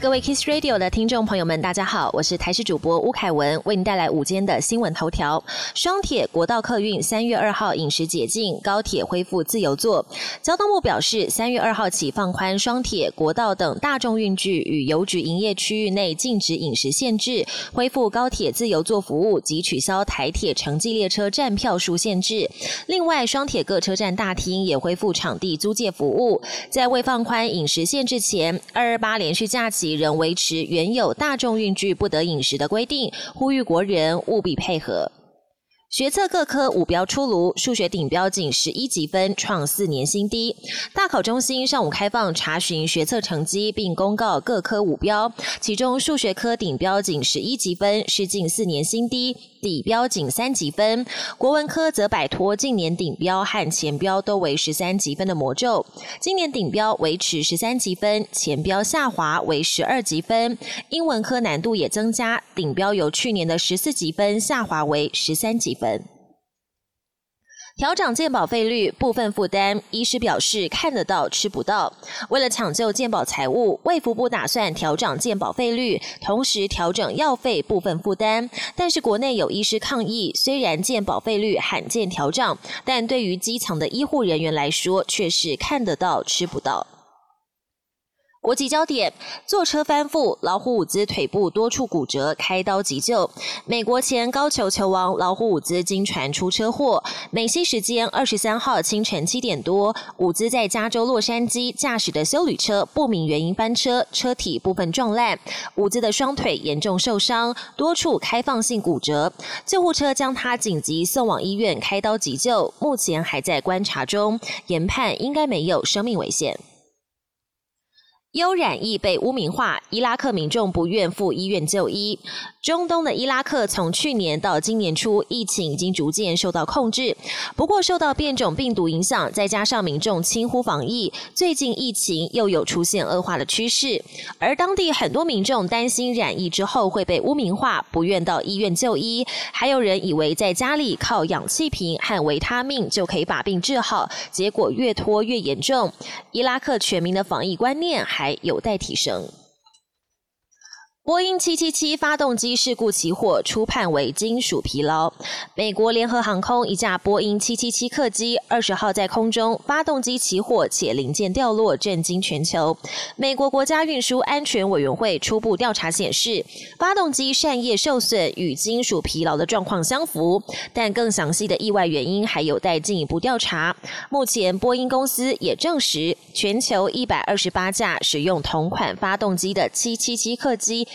各位 Kiss Radio 的听众朋友们，大家好，我是台视主播吴凯文，为您带来午间的新闻头条。双铁国道客运三月二号饮食解禁，高铁恢复自由座。交通部表示，三月二号起放宽双铁、国道等大众运具与邮局营业区域内禁止饮食限制，恢复高铁自由座服务及取消台铁城际列车站票数限制。另外，双铁各车站大厅也恢复场地租借服务。在未放宽饮食限制前，二二八连续假期。仍维持原有大众运具不得饮食的规定，呼吁国人务必配合。学测各科五标出炉，数学顶标仅十一级分，创四年新低。大考中心上午开放查询学测成绩，并公告各科五标，其中数学科顶标仅十一级分，是近四年新低；底标仅三级分。国文科则摆脱近年顶标和前标都为十三级分的魔咒，今年顶标维持十三级分，前标下滑为十二级分。英文科难度也增加，顶标由去年的十四级分下滑为十三级。分调整健保费率部分负担，医师表示看得到吃不到。为了抢救健保财务，卫福部打算调整健保费率，同时调整药费部分负担。但是国内有医师抗议，虽然健保费率罕见调整，但对于基层的医护人员来说，却是看得到吃不到。国际焦点：坐车翻覆，老虎伍兹腿部多处骨折，开刀急救。美国前高球球王老虎伍兹经传出车祸。美西时间二十三号清晨七点多，伍兹在加州洛杉矶驾驶的修旅车不明原因翻车，车体部分撞烂，伍兹的双腿严重受伤，多处开放性骨折。救护车将他紧急送往医院开刀急救，目前还在观察中，研判应该没有生命危险。悠染易被污名化，伊拉克民众不愿赴医院就医。中东的伊拉克从去年到今年初，疫情已经逐渐受到控制。不过，受到变种病毒影响，再加上民众轻忽防疫，最近疫情又有出现恶化的趋势。而当地很多民众担心染疫之后会被污名化，不愿到医院就医。还有人以为在家里靠氧气瓶和维他命就可以把病治好，结果越拖越严重。伊拉克全民的防疫观念。还有待提升。波音七七七发动机事故起火，初判为金属疲劳。美国联合航空一架波音七七七客机二十号在空中发动机起火，且零件掉落，震惊全球。美国国家运输安全委员会初步调查显示，发动机扇叶受损与金属疲劳的状况相符，但更详细的意外原因还有待进一步调查。目前，波音公司也证实，全球一百二十八架使用同款发动机的七七七客机。